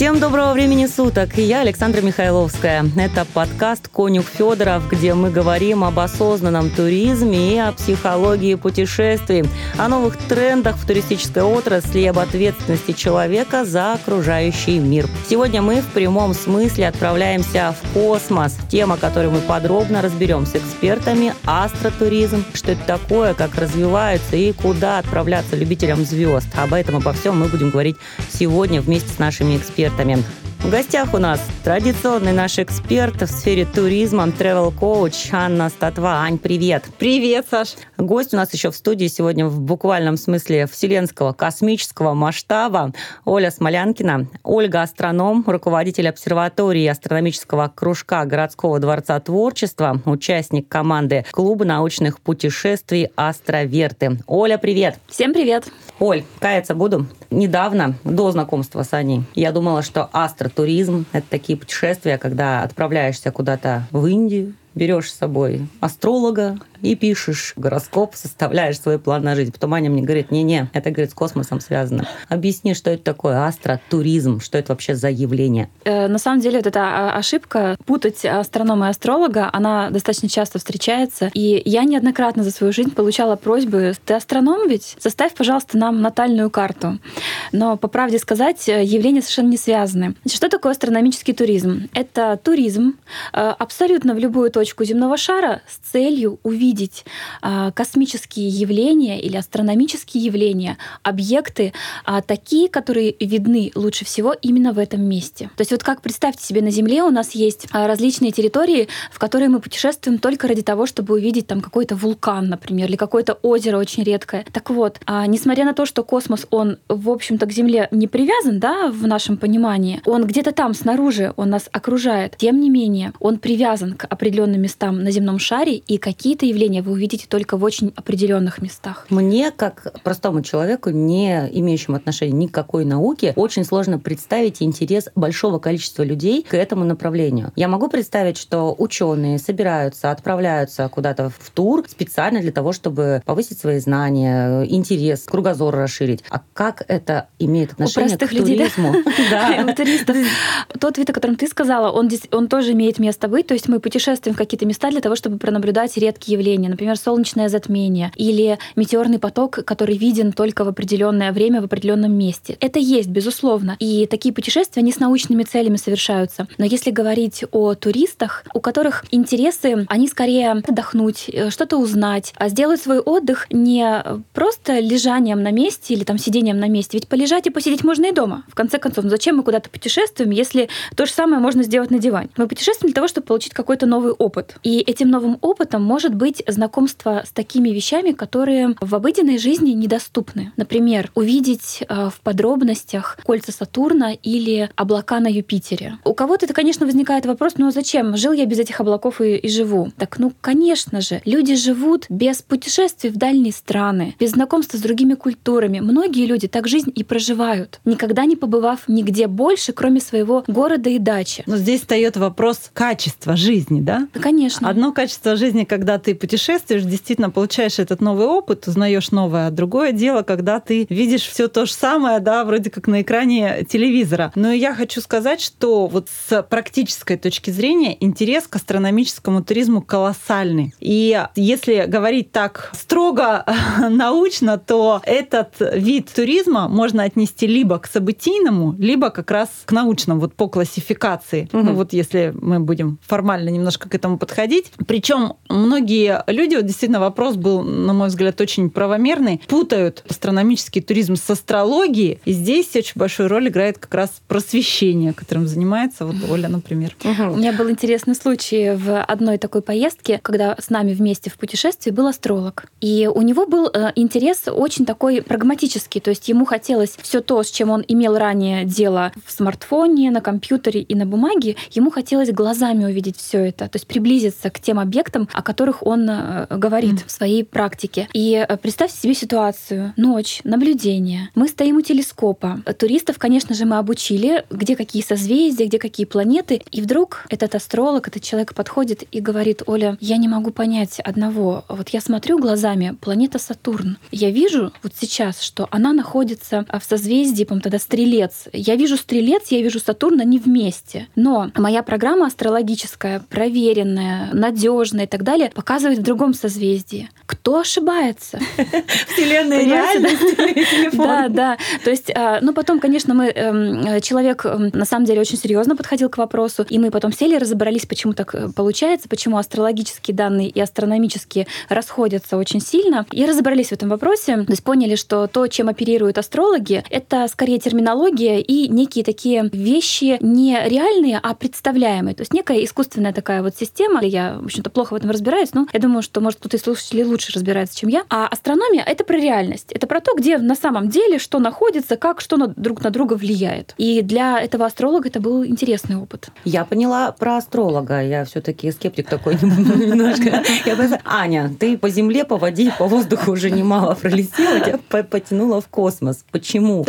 Всем доброго времени суток. Я Александра Михайловская. Это подкаст «Конюх Федоров», где мы говорим об осознанном туризме и о психологии путешествий, о новых трендах в туристической отрасли и об ответственности человека за окружающий мир. Сегодня мы в прямом смысле отправляемся в космос. Тема, которую мы подробно разберем с экспертами – астротуризм. Что это такое, как развиваются и куда отправляться любителям звезд. Об этом обо всем мы будем говорить сегодня вместе с нашими экспертами экспертами. В гостях у нас традиционный наш эксперт в сфере туризма, travel коуч Анна Статва. Ань, привет. Привет, Саш. Гость у нас еще в студии сегодня в буквальном смысле вселенского космического масштаба Оля Смолянкина. Ольга астроном, руководитель обсерватории астрономического кружка городского дворца творчества, участник команды клуба научных путешествий «Астроверты». Оля, привет. Всем привет. Оль, каяться буду. Недавно, до знакомства с Аней, я думала, что астротуризм – это такие путешествия, когда отправляешься куда-то в Индию, берешь с собой астролога и пишешь гороскоп, составляешь свой план на жизнь. Потом Аня мне говорит, не-не, это, говорит, с космосом связано. Объясни, что это такое астротуризм, что это вообще за явление? Э, на самом деле, вот эта а, ошибка путать астронома и астролога, она достаточно часто встречается. И я неоднократно за свою жизнь получала просьбы, ты астроном ведь? Составь, пожалуйста, нам натальную карту. Но, по правде сказать, явления совершенно не связаны. Значит, что такое астрономический туризм? Это туризм э, абсолютно в любую точку точку земного шара с целью увидеть а, космические явления или астрономические явления, объекты а, такие, которые видны лучше всего именно в этом месте. То есть вот как представьте себе на Земле у нас есть а, различные территории, в которые мы путешествуем только ради того, чтобы увидеть там какой-то вулкан, например, или какое-то озеро очень редкое. Так вот, несмотря на то, что космос, он, в общем-то, к Земле не привязан, да, в нашем понимании, он где-то там снаружи, он нас окружает. Тем не менее, он привязан к определенным местам на земном шаре, и какие-то явления вы увидите только в очень определенных местах. Мне, как простому человеку, не имеющему отношения ни к какой науке, очень сложно представить интерес большого количества людей к этому направлению. Я могу представить, что ученые собираются, отправляются куда-то в тур специально для того, чтобы повысить свои знания, интерес, кругозор расширить. А как это имеет отношение к туризму? Да. Тот вид, о котором ты сказала, он тоже имеет место быть. То есть мы путешествуем какие-то места для того, чтобы пронаблюдать редкие явления, например, солнечное затмение или метеорный поток, который виден только в определенное время в определенном месте. Это есть, безусловно. И такие путешествия, они с научными целями совершаются. Но если говорить о туристах, у которых интересы, они скорее отдохнуть, э, что-то узнать, а сделать свой отдых не просто лежанием на месте или там сидением на месте. Ведь полежать и посидеть можно и дома. В конце концов, зачем мы куда-то путешествуем, если то же самое можно сделать на диване? Мы путешествуем для того, чтобы получить какой-то новый опыт опыт. И этим новым опытом может быть знакомство с такими вещами, которые в обыденной жизни недоступны. Например, увидеть э, в подробностях кольца Сатурна или облака на Юпитере. У кого-то это, конечно, возникает вопрос, ну а зачем? Жил я без этих облаков и, и живу. Так, ну, конечно же, люди живут без путешествий в дальние страны, без знакомства с другими культурами. Многие люди так жизнь и проживают, никогда не побывав нигде больше, кроме своего города и дачи. Но здесь встает вопрос качества жизни, да? Конечно. Одно качество жизни, когда ты путешествуешь, действительно получаешь этот новый опыт, узнаешь новое. А другое дело, когда ты видишь все то же самое, да, вроде как на экране телевизора. Но я хочу сказать, что вот с практической точки зрения интерес к астрономическому туризму колоссальный. И если говорить так строго научно, то этот вид туризма можно отнести либо к событийному, либо как раз к научному, вот по классификации. Угу. Ну вот если мы будем формально немножко к этому этому подходить. Причем многие люди, вот действительно вопрос был, на мой взгляд, очень правомерный, путают астрономический туризм с астрологией. И здесь очень большую роль играет как раз просвещение, которым занимается вот Оля, например. Угу. У меня был интересный случай в одной такой поездке, когда с нами вместе в путешествии был астролог. И у него был э, интерес очень такой прагматический, то есть ему хотелось все то, с чем он имел ранее дело в смартфоне, на компьютере и на бумаге, ему хотелось глазами увидеть все это, то есть приблизиться к тем объектам, о которых он э, говорит mm. в своей практике. И э, представьте себе ситуацию. Ночь, наблюдение. Мы стоим у телескопа. Туристов, конечно же, мы обучили, где какие созвездия, где какие планеты. И вдруг этот астролог, этот человек подходит и говорит, Оля, я не могу понять одного. Вот я смотрю глазами, планета Сатурн. Я вижу вот сейчас, что она находится в созвездии, по тогда Стрелец. Я вижу Стрелец, я вижу Сатурн, они вместе. Но моя программа астрологическая, проверенная, надежная и так далее, показывает в другом созвездии. Кто ошибается? Вселенная реальность. Да, да. То есть, а, ну потом, конечно, мы эм, человек эм, на самом деле очень серьезно подходил к вопросу, и мы потом сели, разобрались, почему так э, получается, почему астрологические данные и астрономические расходятся очень сильно, и разобрались в этом вопросе. То есть поняли, что то, чем оперируют астрологи, это скорее терминология и некие такие вещи не реальные, а представляемые. То есть некая искусственная такая вот система. Я, в общем-то, плохо в этом разбираюсь, но я думаю, что, может, кто-то из слушателей лучше разбирается, чем я. А астрономия — это про реальность. Это про то, где на самом деле что находится, как что на, друг на друга влияет. И для этого астролога это был интересный опыт. Я поняла про астролога. Я все таки скептик такой немножко. Аня, ты по земле, по воде, по воздуху уже немало пролетела, тебя потянула в космос. Почему?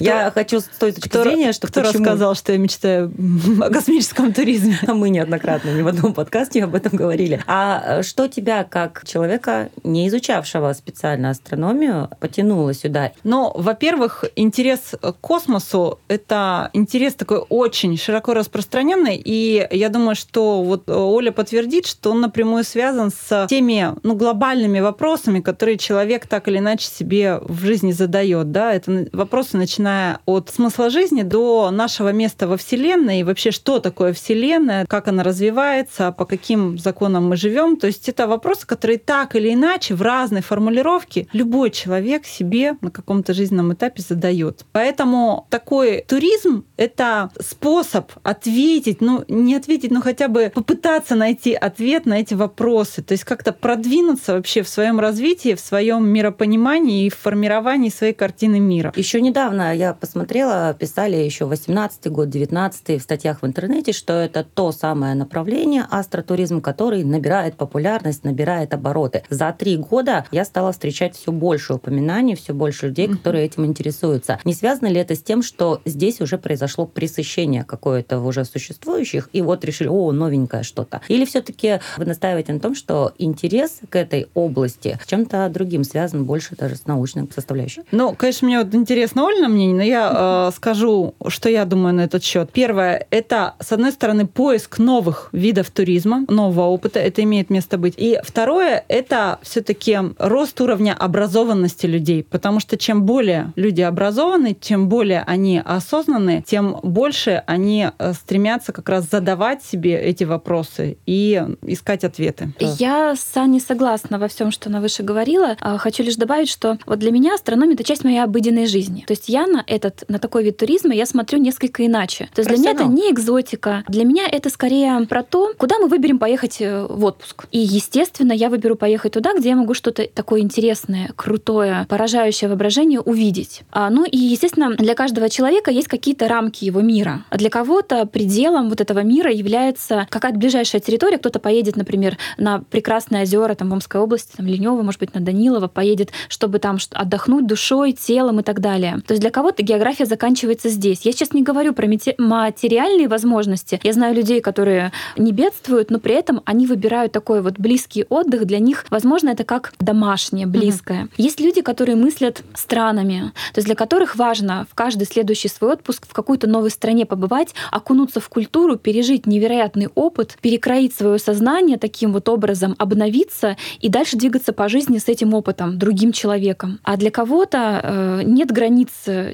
Я хочу с той точки зрения, что Кто рассказал, что я мечтаю о космическом туризме? А Мы неоднократно ни в одном подкасте об этом говорили. А что тебя, как человека, не изучавшего специально астрономию, потянуло сюда? Ну, во-первых, интерес к космосу — это интерес такой очень широко распространенный, и я думаю, что вот Оля подтвердит, что он напрямую связан с теми ну, глобальными вопросами, которые человек так или иначе себе в жизни задает. Да? Это вопросы, начиная от смысла жизни до нашего места во Вселенной, и вообще, что такое Вселенная, как она развивается, по каким законам мы живем. То есть это вопросы, которые так или иначе в разной формулировке любой человек себе на каком-то жизненном этапе задает. Поэтому такой туризм — это способ ответить, ну не ответить, но хотя бы попытаться найти ответ на эти вопросы. То есть как-то продвинуться вообще в своем развитии, в своем миропонимании и в формировании своей картины мира. Еще недавно я посмотрела, писали еще 18 год, 19 в статьях в интернете, что это то самое направление астротуризм, который набирает популярность, набирает обороты. За три года я стала встречать все больше упоминаний, все больше людей, которые этим интересуются. Не связано ли это с тем, что здесь уже произошло пресыщение какое-то в уже существующих, и вот решили, о, новенькое что-то? Или все-таки вы настаиваете на том, что интерес к этой области чем-то другим связан больше даже с научной составляющей? Ну, конечно, мне вот интересно Ольна мнение, но я э, скажу, что я думаю на этот счет. Первое, это, с одной стороны, поиск новых видов туризма, нового опыта, это имеет место быть. И второе, это все-таки рост уровня образованности людей, потому что чем более люди образованы, чем более они осознаны, тем больше они э, стремятся как раз задавать себе эти вопросы и искать ответы. Я с Аней согласна во всем, что она выше говорила. А, хочу лишь добавить, что вот для меня астрономия — это часть моей обыденной жизни. То есть я на этот, на такой вид туризма я смотрю несколько иначе. То есть для меня это не экзотика. Для меня это скорее про то, куда мы выберем поехать э, в отпуск. И, естественно, я выберу поехать туда, где я могу что-то такое интересное, крутое, поражающее воображение увидеть. А, ну и, естественно, для каждого человека есть какие-то рамки его мира. А для кого-то пределом вот этого мира является какая-то ближайшая территория. Кто-то поедет, например, на прекрасные озера там, в Омской области, там, Ленево, может быть, на Данилово, поедет, чтобы там отдохнуть душой, телом и так далее. То есть для кого-то география заканчивается здесь. Я сейчас не говорю про материальные возможности. Я знаю людей, которые не бедствуют, но при этом они выбирают такой вот близкий отдых. Для них, возможно, это как домашнее, близкое. Mm-hmm. Есть люди, которые мыслят странами, то есть для которых важно в каждый следующий свой отпуск в какой-то новой стране побывать, окунуться в культуру, пережить невероятный опыт, перекроить свое сознание таким вот образом, обновиться и дальше двигаться по жизни с этим опытом, другим человеком. А для кого-то э, нет границ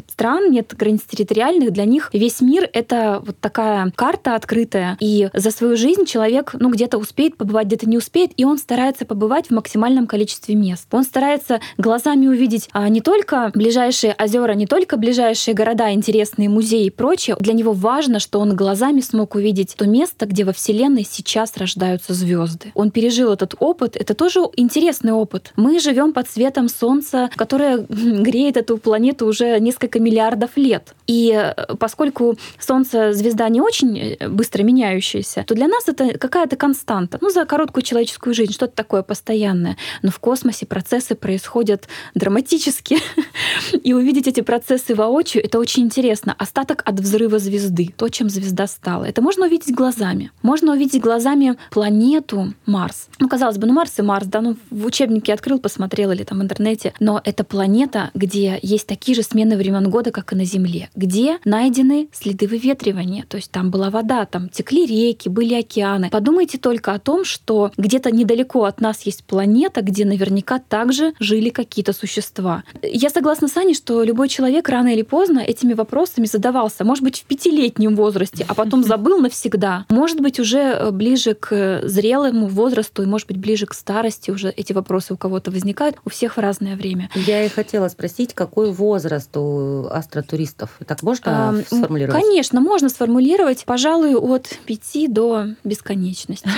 стран, нет границ территориальных, для них весь мир — это вот такая карта открытая, и за свою жизнь человек, ну, где-то успеет побывать, где-то не успеет, и он старается побывать в максимальном количестве мест. Он старается глазами увидеть а, не только ближайшие озера, не только ближайшие города, интересные музеи и прочее. Для него важно, что он глазами смог увидеть то место, где во Вселенной сейчас рождаются звезды. Он пережил этот опыт. Это тоже интересный опыт. Мы живем под светом Солнца, которое греет эту планету уже несколько несколько миллиардов лет. И э, поскольку Солнце звезда не очень э, быстро меняющаяся, то для нас это какая-то константа. Ну, за короткую человеческую жизнь что-то такое постоянное. Но в космосе процессы происходят драматически. И увидеть эти процессы воочию — это очень интересно. Остаток от взрыва звезды, то, чем звезда стала. Это можно увидеть глазами. Можно увидеть глазами планету Марс. Ну, казалось бы, ну Марс и Марс, да, ну в учебнике открыл, посмотрел или там в интернете. Но это планета, где есть такие же смены времен года, как и на Земле где найдены следы выветривания. То есть там была вода, там текли реки, были океаны. Подумайте только о том, что где-то недалеко от нас есть планета, где наверняка также жили какие-то существа. Я согласна с Аней, что любой человек рано или поздно этими вопросами задавался. Может быть, в пятилетнем возрасте, а потом забыл навсегда. Может быть, уже э, ближе к зрелому возрасту и, может быть, ближе к старости уже эти вопросы у кого-то возникают. У всех в разное время. Я и хотела спросить, какой возраст у астротуристов? Так можно а, сформулировать? Конечно, можно сформулировать, пожалуй, от 5 до бесконечности.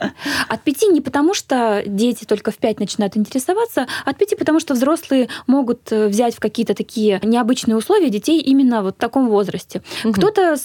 От 5 не потому, что дети только в 5 начинают интересоваться, от 5 потому, что взрослые могут э, взять в какие-то такие необычные условия детей именно вот в таком возрасте. Угу. Кто-то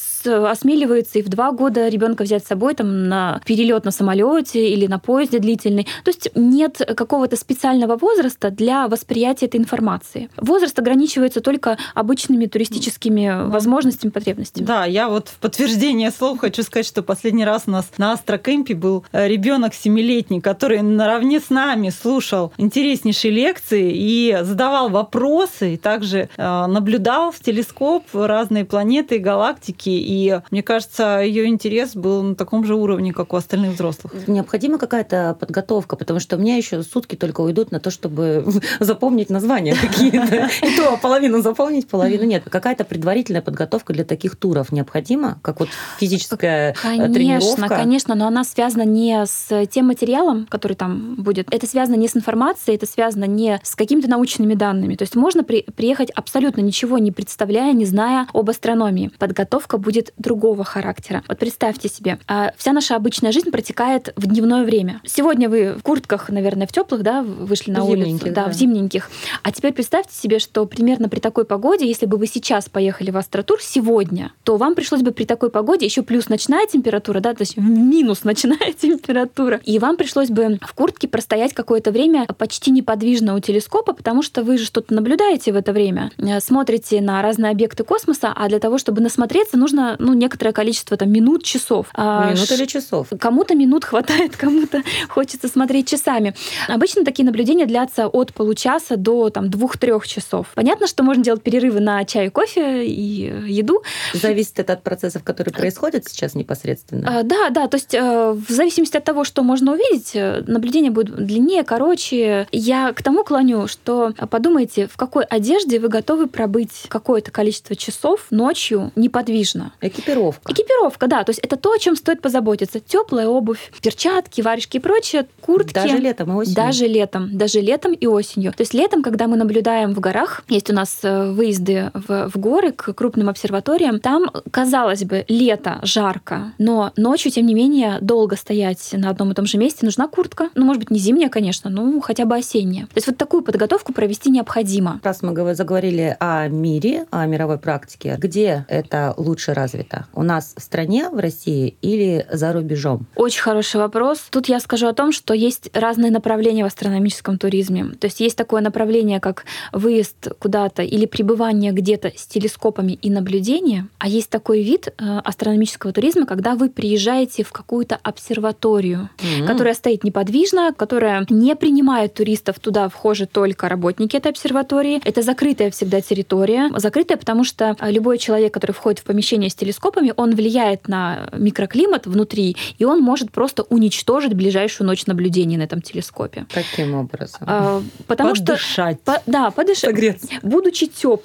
осмеливается и в 2 года ребенка взять с собой там, на перелет на самолете или на поезде длительный. То есть нет какого-то специального возраста для восприятия этой информации. Возраст ограничивается только обычными туристическими возможностями, потребностями. Да, я вот в подтверждение слов хочу сказать, что последний раз у нас на Астрокемпе был э, ребенок семилетний, который наравне с нами слушал интереснейшие лекции и задавал вопросы, и также э, наблюдал в телескоп разные планеты, галактики. И мне кажется, ее интерес был на таком же уровне, как у остальных взрослых. Необходима какая-то подготовка, потому что у меня еще сутки только уйдут на то, чтобы запомнить названия какие-то. И то половину запомнить, половину нет. Какая-то предварительная подготовка для таких туров необходима, как вот физическая э, конечно, тренировка? Конечно, конечно, но она связана не с тем материалом, который там будет. Это связано не с информацией, это связано не с какими-то научными данными. То есть можно при, приехать абсолютно ничего не представляя, не зная об астрономии. Подготовка будет другого характера. Вот представьте себе, а, вся наша обычная жизнь протекает в дневное время. Сегодня вы в куртках, наверное, в теплых, да, вышли на улицу, да, да, в зимненьких. А теперь представьте себе, что примерно при такой погоде, если бы вы сейчас поехали поехали в Астротур сегодня, то вам пришлось бы при такой погоде еще плюс ночная температура, да, то есть минус ночная температура, и вам пришлось бы в куртке простоять какое-то время почти неподвижно у телескопа, потому что вы же что-то наблюдаете в это время, э, смотрите на разные объекты космоса, а для того, чтобы насмотреться, нужно ну, некоторое количество там, минут, часов. А минут или часов? Кому-то минут хватает, кому-то хочется смотреть часами. Обычно такие наблюдения длятся от получаса до там, двух-трех часов. Понятно, что можно делать перерывы на чай и кофе, и э, еду. Зависит это от процессов, которые происходят сейчас непосредственно? А, да, да, то есть э, в зависимости от того, что можно увидеть, э, наблюдение будет длиннее, короче. Я к тому клоню, что подумайте, в какой одежде вы готовы пробыть какое-то количество часов ночью неподвижно. Экипировка. Экипировка, да, то есть это то, о чем стоит позаботиться. Теплая обувь, перчатки, варежки и прочее, куртки. Даже летом и осенью. Даже летом, даже летом и осенью. То есть летом, когда мы наблюдаем в горах, есть у нас выезды в, в горы, к крупным обсерваториям, там, казалось бы, лето, жарко, но ночью, тем не менее, долго стоять на одном и том же месте нужна куртка. Ну, может быть, не зимняя, конечно, но хотя бы осенняя. То есть вот такую подготовку провести необходимо. Раз мы заговорили о мире, о мировой практике, где это лучше развито? У нас в стране, в России или за рубежом? Очень хороший вопрос. Тут я скажу о том, что есть разные направления в астрономическом туризме. То есть есть такое направление, как выезд куда-то или пребывание где-то с телескопами и наблюдения, а есть такой вид э, астрономического туризма, когда вы приезжаете в какую-то обсерваторию, mm-hmm. которая стоит неподвижно, которая не принимает туристов, туда вхожи только работники этой обсерватории. Это закрытая всегда территория. Закрытая, потому что любой человек, который входит в помещение с телескопами, он влияет на микроклимат внутри, и он может просто уничтожить ближайшую ночь наблюдений на этом телескопе. Каким образом? А, потому подышать. что... По, да, подышать. Согреться. Будучи теплым.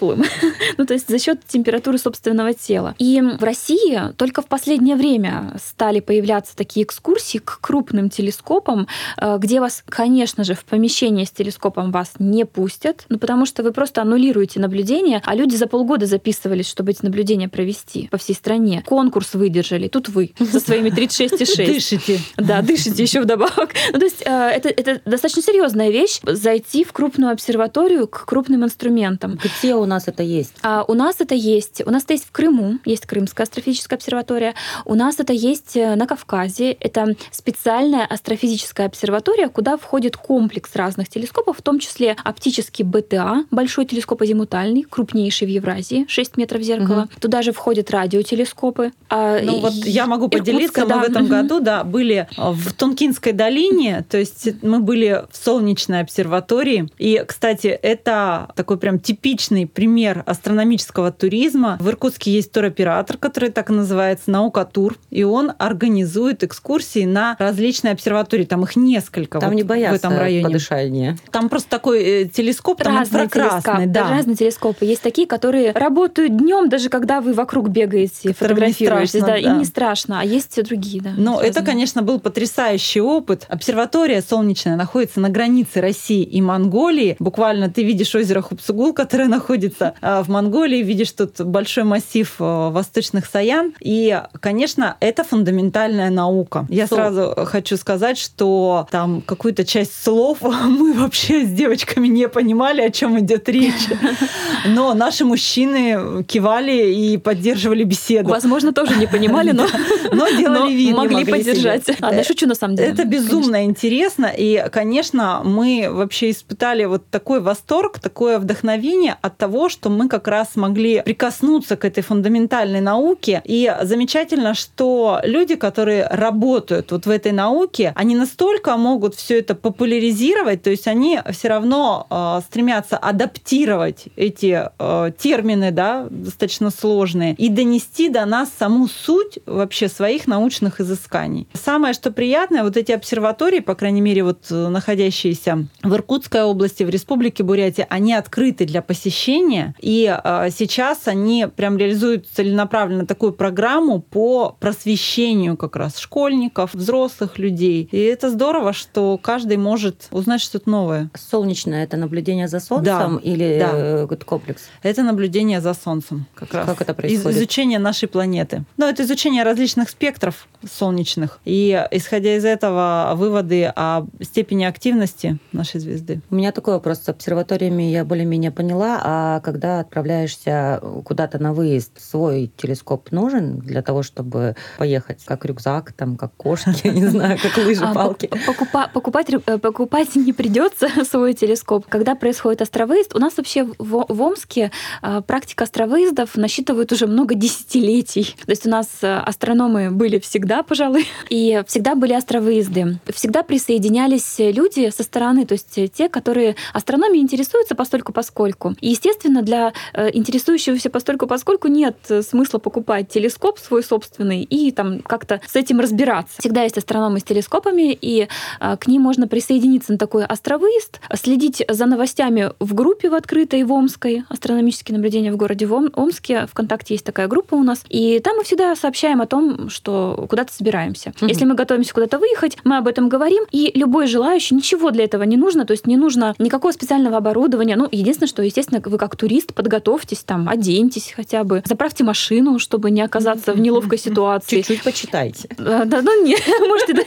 ну, то есть за счет температуры собственного тела. И в России только в последнее время стали появляться такие экскурсии к крупным телескопам, э, где вас, конечно же, в помещение с телескопом вас не пустят, ну, потому что вы просто аннулируете наблюдения, а люди за полгода записывались, чтобы эти наблюдения провести по всей стране. Конкурс выдержали. Тут вы со своими 36,6. Дышите. Да, дышите еще вдобавок. Ну, то есть э, это, это достаточно серьезная вещь, зайти в крупную обсерваторию к крупным инструментам. Где у у нас это есть? А у нас это есть. У нас это есть в Крыму, есть Крымская астрофизическая обсерватория. У нас это есть э, на Кавказе. Это специальная астрофизическая обсерватория, куда входит комплекс разных телескопов, в том числе оптический БТА, большой телескоп азимутальный, крупнейший в Евразии, 6 метров зеркала. Угу. Туда же входят радиотелескопы. А, ну вот я могу поделиться, да. мы в этом году да, были в Тункинской долине, то есть мы были в солнечной обсерватории. И, кстати, это такой прям типичный пример астрономического туризма. В Иркутске есть туроператор, который так и называется «Наука Тур», и он организует экскурсии на различные обсерватории. Там их несколько Там вот не боятся в этом районе. подышания. Там просто такой э, телескоп, там разные инфракрасный. Телескоп, да. разные телескопы. Есть такие, которые работают днем, даже когда вы вокруг бегаете, фотографируетесь. страшно, да, да. Им не страшно. А есть другие, да. Но разные. это, конечно, был потрясающий опыт. Обсерватория солнечная находится на границе России и Монголии. Буквально ты видишь озеро Хупсугул, которое находится а, в Монголии, видишь тут большой массив а, восточных Саян. И, конечно, это фундаментальная наука. Я Сол- сразу хочу сказать, что там какую-то часть слов мы вообще с девочками не понимали, о чем идет речь. Но наши мужчины кивали и поддерживали беседу. Возможно, тоже не понимали, но, Но делали вид, могли, поддержать. А, да, шучу на самом деле. Это безумно интересно. И, конечно, мы вообще испытали вот такой восторг, такое вдохновение от того, что мы как раз смогли прикоснуться к этой фундаментальной науке. И замечательно, что люди, которые работают вот в этой науке, они настолько могут все это популяризировать, то есть они все равно э, стремятся адаптировать эти э, термины, да, достаточно сложные, и донести до нас саму суть вообще своих научных изысканий. Самое, что приятное, вот эти обсерватории, по крайней мере, вот э, находящиеся в Иркутской области, в Республике Бурятия, они открыты для посещения, и э, сейчас они прям реализуют целенаправленно такую программу по просвещению как раз школьников, взрослых людей. И это здорово, что каждый может узнать что-то новое. Солнечное это наблюдение за Солнцем Да, или да. э, комплекс? Это наблюдение за Солнцем как раз. Как это Из- происходит? Изучение нашей планеты. Ну, это изучение различных спектров солнечных. И исходя из этого выводы о степени активности нашей звезды. У меня такой вопрос с обсерваториями я более-менее поняла, а когда отправляешься куда-то на выезд, свой телескоп нужен для того, чтобы поехать, как рюкзак, там, как кошки, я не знаю, как лыжи, А, палки. покупать, э, покупать не придется свой телескоп. Когда происходит островыезд, у нас вообще в, в Омске а, практика островыездов насчитывает уже много десятилетий. То есть у нас э, астрономы были всегда, пожалуй, и всегда были островыезды. Всегда присоединялись люди со стороны, то есть те, которые астрономией интересуются постольку поскольку. И, естественно, для э, интересующегося постольку поскольку нет э, смысла покупать телескоп свой собственный и там как-то с этим разбираться. Всегда есть астрономы с телескопами, и а, к ним можно присоединиться на такой островыезд, следить за новостями в группе в открытой в Омской, астрономические наблюдения в городе в Ом- Омске, ВКонтакте есть такая группа у нас, и там мы всегда сообщаем о том, что куда-то собираемся. Мгм. Если мы готовимся куда-то выехать, мы об этом говорим, и любой желающий, ничего для этого не нужно, то есть не нужно никакого специального оборудования. Ну, единственное, что, естественно, вы как турист подготовьтесь, там, оденьтесь хотя бы, заправьте машину, чтобы не оказаться в неловкой ситуации. Чуть-чуть почитайте. Да, ну не, можете,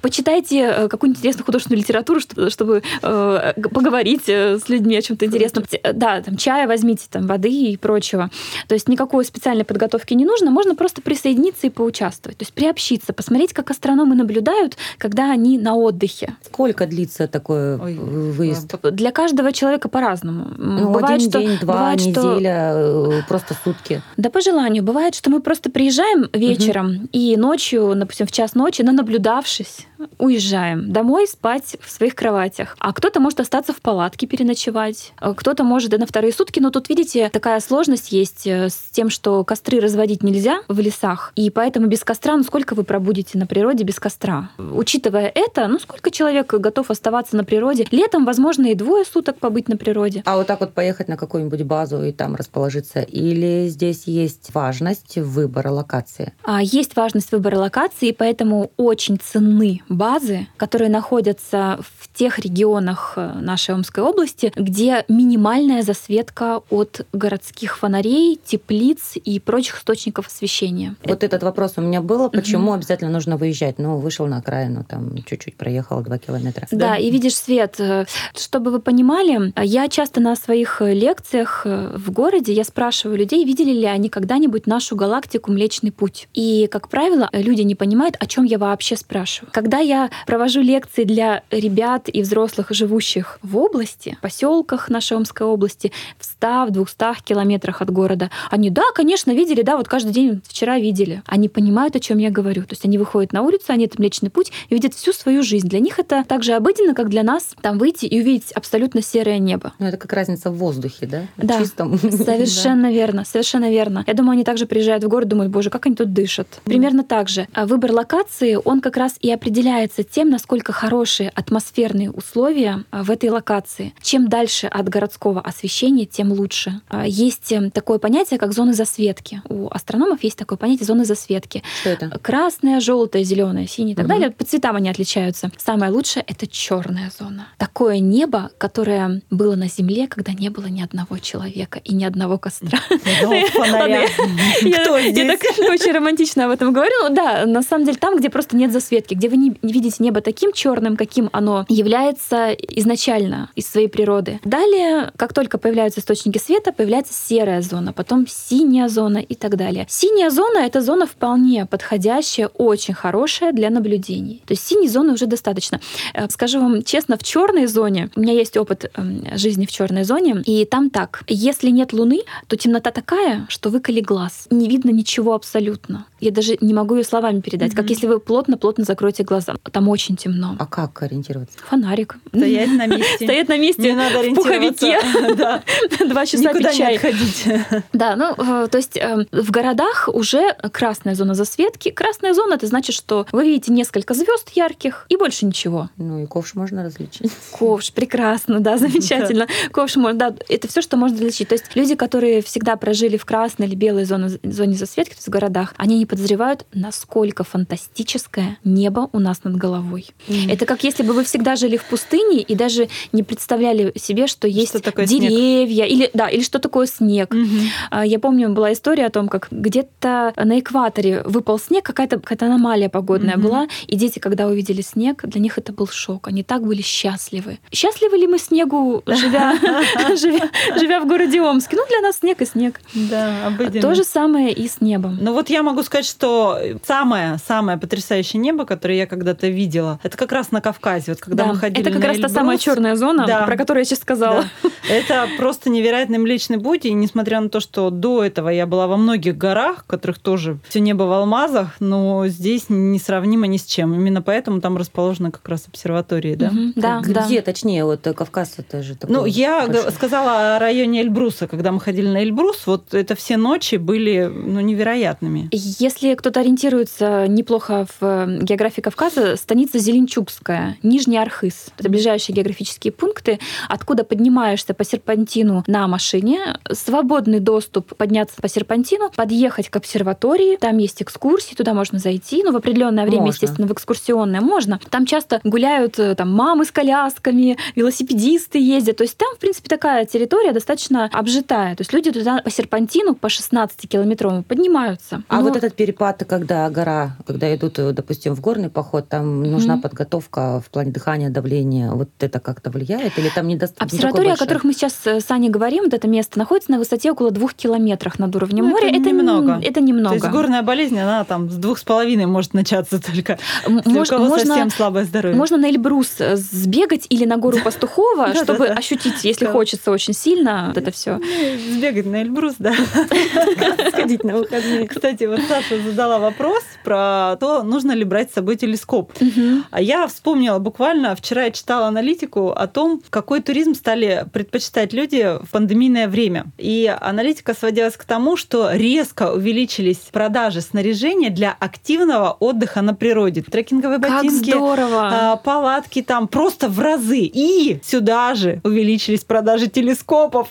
почитайте э, какую-нибудь интересную художественную литературу, что- чтобы э, поговорить э, с людьми о чем-то интересном. Да, там чая возьмите, там воды и прочего. То есть никакой специальной подготовки не нужно, можно просто присоединиться и поучаствовать, то есть приобщиться, посмотреть, как астрономы наблюдают, когда они на отдыхе. Сколько длится такой Ой, выезд? Для каждого человека по-разному. Ну, бывает, один что, день, два, бывает, что неделя, э, просто сутки. Да по желанию. Бывает, что мы просто приезжаем вечером и ночью, допустим, в час ночи, наблюдавшись, уезжаем домой спать в своих кроватях. А кто-то может остаться в палатке переночевать, а кто-то может и на вторые сутки. Но тут, видите, такая сложность есть э, с тем, что костры разводить нельзя в лесах. И поэтому без костра, ну сколько вы пробудете на природе без костра? Учитывая это, ну сколько человек готов оставаться на природе? Летом, возможно, и двое суток побыть на природе. А вот так вот поехать на какую-нибудь базу и там расположиться? Или здесь есть важность выбора локации? А, Есть важность выбора локации, и поэтому очень ценны базы, которые находятся в тех регионах э, нашей Омской области, где минимальная засветка от городских фонарей, теплиц и прочих источников освещения. Вот этот вопрос у меня был, почему угу. обязательно нужно выезжать? Ну, вышел на окраину, там чуть-чуть проехал два километра. Да, да, и видишь свет. Чтобы вы понимали, я часто на своих лекциях в городе я спрашиваю людей, видели ли они когда-нибудь нашу галактику Млечный Путь. И, как правило, люди не понимают, о чем я вообще спрашиваю. Когда я провожу лекции для ребят и взрослых, живущих в области, в поселках нашей Омской области, в 100-200 километрах от города, они, да, конечно, видели, да, вот каждый день вчера видели. Они понимают, о чем я говорю. То есть они выходят на улицу, они этот Млечный Путь и видят всю свою жизнь. Для них это так же обыденно, как для нас там выйти и увидеть абсолютно серое небо. Ну, это как разница в воздухе, да? Да, Чистом. совершенно верно, совершенно верно. Я думаю, они также приезжают в город, думают, боже, как они тут дышат. Примерно так же. А выбор локации, он как раз и определяется тем, насколько хорошие атмосферные условия а, в этой локации. Чем дальше от городского освещения, тем лучше. А, есть эм, такое понятие, как зоны засветки. У астрономов есть такое понятие зоны засветки. Что это? Красная, желтая, зеленая, синяя и так угу. далее. По цветам они отличаются. Самое лучшее — это черная зона. Такое небо, которое было на Земле, когда не было ни одного человека и ни одного костра. Здесь? Я так очень романтично об этом говорю. Ну да, на самом деле там, где просто нет засветки, где вы не видите небо таким черным, каким оно является изначально из своей природы. Далее, как только появляются источники света, появляется серая зона, потом синяя зона и так далее. Синяя зона — это зона вполне подходящая, очень хорошая для наблюдений. То есть синей зоны уже достаточно. Э, скажу вам честно, в черной зоне, у меня есть опыт эм, жизни в черной зоне, и там так. Если нет луны, то темнота такая, что выколи глаз. Не видно ничего абсолютно. Я даже не могу ее словами передать. Mm-hmm. Как если вы плотно-плотно закроете глаза. Там очень темно. А как ориентироваться? Фонарик. Стоять на месте. Стоять на месте. Не надо в пуховике. Два часа пить чай. ходить. Да, ну, э, то есть э, в городах уже красная зона засветки. Красная зона, это значит, что вы видите несколько звезд ярких и больше ничего. Ну и ковш можно различить. Ковш, прекрасно, да, замечательно. Ковш можно, да, это все, что можно различить. То есть люди, которые всегда прожили в красной или белой зоне, зоне засветки, то есть в городах, они не подозревают, насколько фантастическое небо у нас над головой. Mm. Это как если бы вы всегда жили в пустыне и даже не представляли себе, что есть что деревья снег? или да, или что такое снег. Mm-hmm. Я помню, была история о том, как где-то на экваторе выпал снег, какая-то какая аномалия погодная mm-hmm. была, и дети, когда увидели снег, для них это был шок. Они так были счастливы. Счастливы ли мы снегу, живя, живя, в городе Омске? Ну, для нас снег и снег. Да, обыденно. То же самое и с небом. Ну вот я могу сказать, что самое-самое потрясающее небо, которое я когда-то видела, это как раз на Кавказе. Вот когда да, мы ходили Это как раз та самая черная зона, про которую я сейчас сказала. Это просто невероятный Млечный Путь, и несмотря на то, что до этого я была во многих горах, в которых тоже все небо в алмазах, но здесь несравнимо ни с чем. Именно поэтому там расположена как раз обсерватория, да? Угу, да, Где, да. точнее, вот Кавказ это же такой Ну, я большой. сказала о районе Эльбруса, когда мы ходили на Эльбрус, вот это все ночи были ну, невероятными. Если кто-то ориентируется неплохо в э, географии Кавказа, станица Зеленчукская, Нижний Архыз. Это ближайшие географические пункты, откуда поднимаешься по серпантину на машине, свободный доступ подняться по серпантину, подъехать к обсерватории, там есть экскурсии, туда можно зайти, ну, в определенное время, можно. естественно, в экскурсионное можно. Там часто гуляют э, там мамы с колясками, велосипедисты ездят, то есть там, в принципе, такая территория достаточно обжитая, то есть люди туда по серпантину, по 16-километровому поднимаются. А Но... вот этот перепад, когда гора, когда идут, э, допустим, в горный поход, там нужна mm-hmm. подготовка в плане дыхания, давления, вот это как-то влияет или там недостаточно? Обсерватория, о которых мы сейчас э, с Аней говорим, вот это место находится на высоте около двух километрах над уровнем ну, моря. Это, это немного. Это немного. То есть горная болезнь, она там с двух с половиной может начаться только. Мож, у кого можно, совсем слабое здоровье. Можно на Эльбрус э, сбегать или на гору Пастухова, чтобы ощутить, если хочется очень сильно, вот это все. Ну, сбегать на Эльбрус, да. Сходить на выходные. Кстати, вот Саша задала вопрос про то, нужно ли брать с собой телескоп. А я вспомнила буквально, вчера я читала аналитику о том, какой туризм стали предпочитать люди в пандемийное время. И аналитика сводилась к тому, что резко увеличились продажи снаряжения для активного отдыха на природе. Трекинговые ботинки, как здорово. А, палатки там просто в разы. И сюда же увеличились продажи телескопов.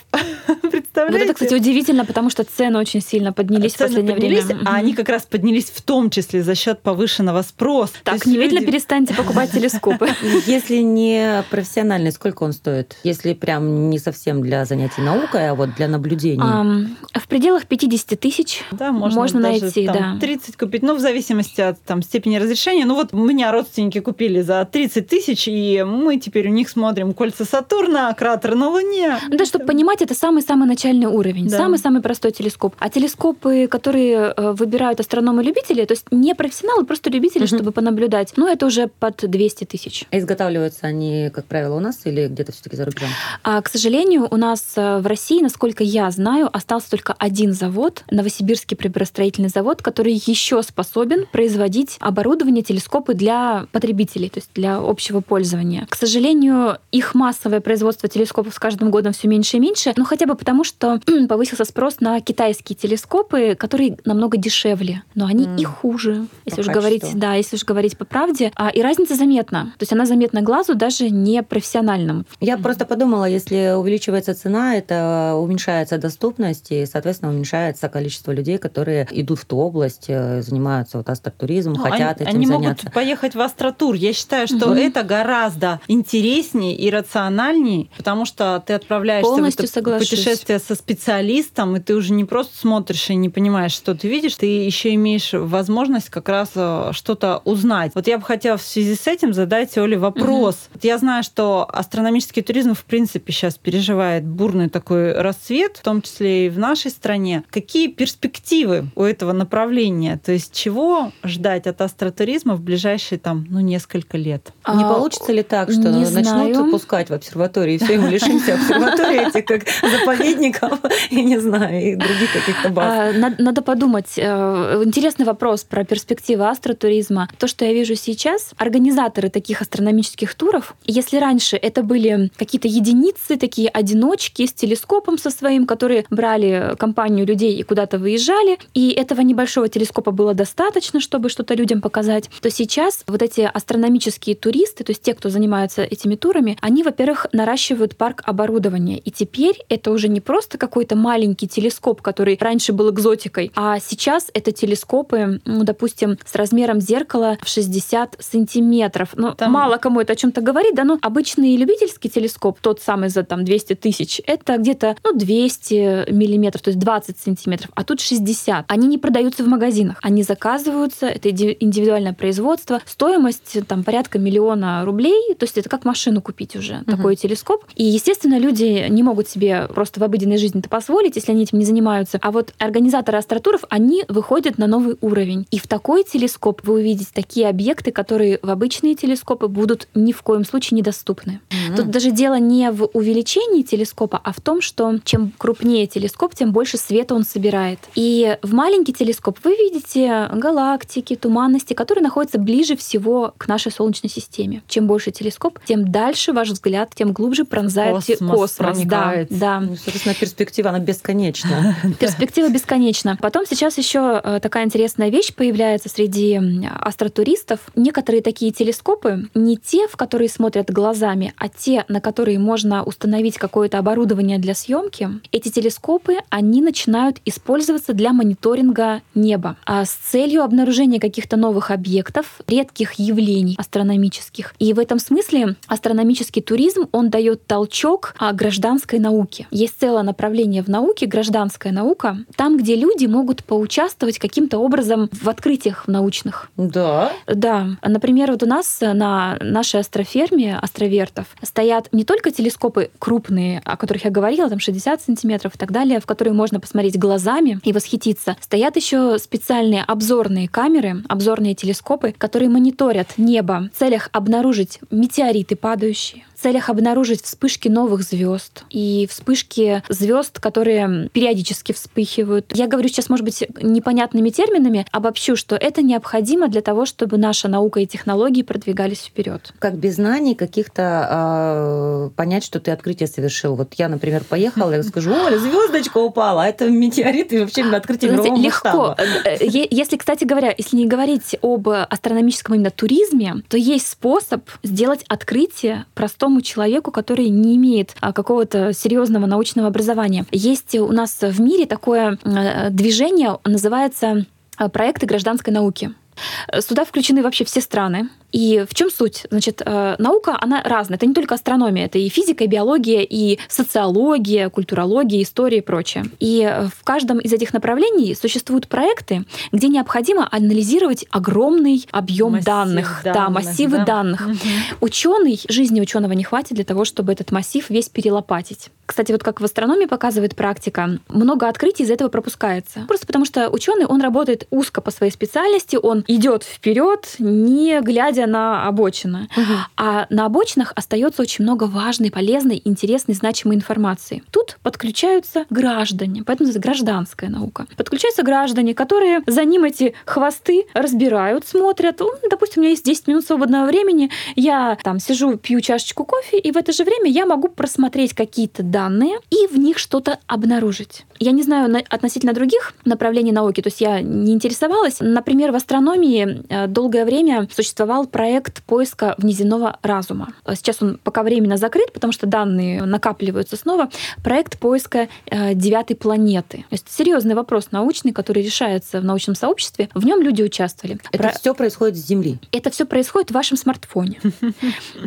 Представляете? Вот это, кстати, удивительно, потому что цены очень сильно поднялись Цены в последнее поднялись, время. а они как раз поднялись в том числе за счет повышенного спроса. Так, немедленно люди- перестаньте покупать телескопы. Если не профессиональный, сколько он стоит? Если прям не совсем для занятий наукой, а вот для наблюдений. Ам, В пределах 50 тысяч Да, можно, Можно даже найти, там, да. 30 купить, ну, в зависимости от там, степени разрешения. Ну, вот у меня родственники купили за 30 тысяч, и мы теперь у них смотрим кольца Сатурна, кратеры на Луне. Ну да, чтобы понимать, это самый-самый начальный уровень, Да. самый-самый простой телескоп. А телескопы, которые э, выбирают астрономы-любители, то есть не профессионалы, просто любители, Мгм. чтобы понаблюдать, ну это уже под 200 тысяч. А Изготавливаются они, как правило, у нас или где-то все-таки за рубежом? А, к сожалению, у нас в России, насколько я знаю, остался только один завод, Новосибирский приборостроительный завод, который еще способен производить оборудование, телескопы для потребителей, то есть для общего пользования. К сожалению, их массовое производство телескопов с каждым годом все меньше и меньше, но хотя бы потому, что повысился спрос на китайские телескопы, которые намного дешевле, но они М. и хуже, если По уж качеству. говорить, да, если уж говорить по правде. А, и разница заметна, то есть она заметна глазу даже не профессиональному. Я просто подумала, если увеличивается цена, это уменьшается доступность, и, соответственно, уменьшается количество людей, которые идут в ту область, э, занимаются вот астротуризмом, Ну, хотят они, этим они заняться. могут поехать в астротур. Я считаю, что Мгм. это гораздо интереснее и рациональнее, потому что ты отправляешься Полностью в это соглашусь. путешествие со специалистом, и ты уже не просто смотришь и не понимаешь, что ты видишь, ты еще имеешь возможность как раз э, что-то узнать. Вот я бы хотела в связи с этим задать Оле вопрос. Вот Я знаю, что астрономический туризм в принципе сейчас переживает бурный такой расцвет, в том числе и в нашей стране. Какие перспективы у этого направления? То есть чего ждать от астротуризма в ближайшие там, ну, несколько лет? Не А, получится ли так, что не начнут знаю. выпускать в обсерватории, и все, и мы лишимся обсерватории этих как заповедников, и не знаю, и других каких-то баз? А, над- Надо подумать. Э, Интересный вопрос про перспективы астротуризма. То, что я вижу сейчас, организаторы таких астрономических туров, если раньше это были какие-то единицы, такие одиночки с телескопом со своим, которые брали компанию людей и куда-то выезжали, и этого небольшого телескопа было достаточно, чтобы что-то людям показать, то сейчас вот эти астрономические туристы, то есть те, кто занимаются этими турами, они, во-первых, наращивают парк оборудования. И теперь это уже не просто какой-то маленький телескоп, который раньше был экзотикой, а сейчас это телескопы, ну, допустим, с размером зеркала в 60 сантиметров. Ну, Там- мало кому это о чем-то говорит, да, но обычный любительский телескоп, тот самый за там 200 тысяч, это где-то ну, 200 миллиметров, то есть 20 сантиметров, а тут 60. Они не продаются в магазинах, они заказываются, это индивидуальное производство, стоимость там порядка миллиона рублей, то есть это как машину купить уже, такой телескоп. И, естественно, люди не могут себе просто в обыденной жизни это позволить, если они этим не занимаются. А вот организаторы астротуров, они выходят на новый уровень. И в такой телескоп вы увидите такие объекты, которые в обычные телескопы будут ни в коем случае недоступны. М. Тут даже дело не в увеличении телескопа, а в том, что чем крупнее телескоп, тем больше света он собирает. И в маленький телескоп вы видите галактики, туманности, которые находятся ближе всего к нашей Солнечной системе. Чем больше телескоп, тем дальше ваш взгляд, тем глубже пронзает Космос космос. Да, проникает. да. Ну, Соответственно, перспектива, она бесконечна. Перспектива бесконечна. Потом сейчас еще э, такая интересная вещь появляется среди астротуристов. Некоторые такие телескопы, не те, в которые смотрят глазами, а те, на которые можно установить какое-то оборудование для съемки. Эти телескопы, они начинают использоваться для мониторинга неба а с целью обнаружения каких-то новых объектов, редких явлений астрономических. И в этом смысле астрономический туризм, он дает толчок а, гражданской науке. Есть целое направление в науке, гражданская наука, там, где люди могут поучаствовать каким-то образом в открытиях научных. Да. Да, например, вот у нас на нашей астроферме астровертов стоят не только телескопы крупные, о которых я говорила, там 60 сантиметров и так далее, в которые можно посмотреть глазами и восхититься. Стоят еще специальные обзорные камеры, обзорные телескопы, которые мониторят небо в целях обнаружить метеориты падающие, целях обнаружить вспышки новых звезд и вспышки звезд, которые периодически вспыхивают. Я говорю сейчас, может быть, непонятными терминами, обобщу, что это необходимо для того, чтобы наша наука и технологии продвигались вперед. Как без знаний каких-то а, понять, что ты открытие совершил. Вот я, например, поехала и скажу, Оля, звездочка упала, а это метеорит и вообще открытие Знаете, мирового легко. Э, э, Если, кстати говоря, если не говорить об астрономическом именно туризме, то есть способ сделать открытие простому простому человеку, который не имеет а, какого-то серьезного научного образования. Есть у нас в мире такое э, движение, называется э, проекты гражданской науки. Сюда включены вообще все страны. И в чем суть? Значит, э, наука, она разная. Это не только астрономия, это и физика, и биология, и социология, культурология, история и прочее. И в каждом из этих направлений существуют проекты, где необходимо анализировать огромный объем Массив данных, данных, да, массивы да. данных. Ученый, жизни ученого не хватит для того, чтобы этот массив весь перелопатить. Кстати, вот как в астрономии показывает практика, много открытий из этого пропускается. Просто потому что ученый, он работает узко по своей специальности, он идет вперед, не глядя на обочины. А на обочинах остается очень много важной, полезной, интересной, значимой информации. Тут подключаются граждане, поэтому это гражданская наука. Подключаются граждане, которые за ним эти хвосты разбирают, смотрят. «Ну, Допустим, у меня есть 10 минут свободного времени, я там сижу, пью чашечку кофе, и в это же время я могу просмотреть какие-то данные и в них что-то обнаружить. Я не знаю на- относительно других направлений науки, то есть я не интересовалась. Например, в астрономии э, долгое время существовал проект поиска внеземного разума. Сейчас он пока временно закрыт, потому что данные накапливаются снова. Проект поиска э, девятой планеты. То есть серьезный вопрос научный, который решается в научном сообществе. В нем люди участвовали. Это Про- все происходит с Земли. это все происходит в вашем смартфоне.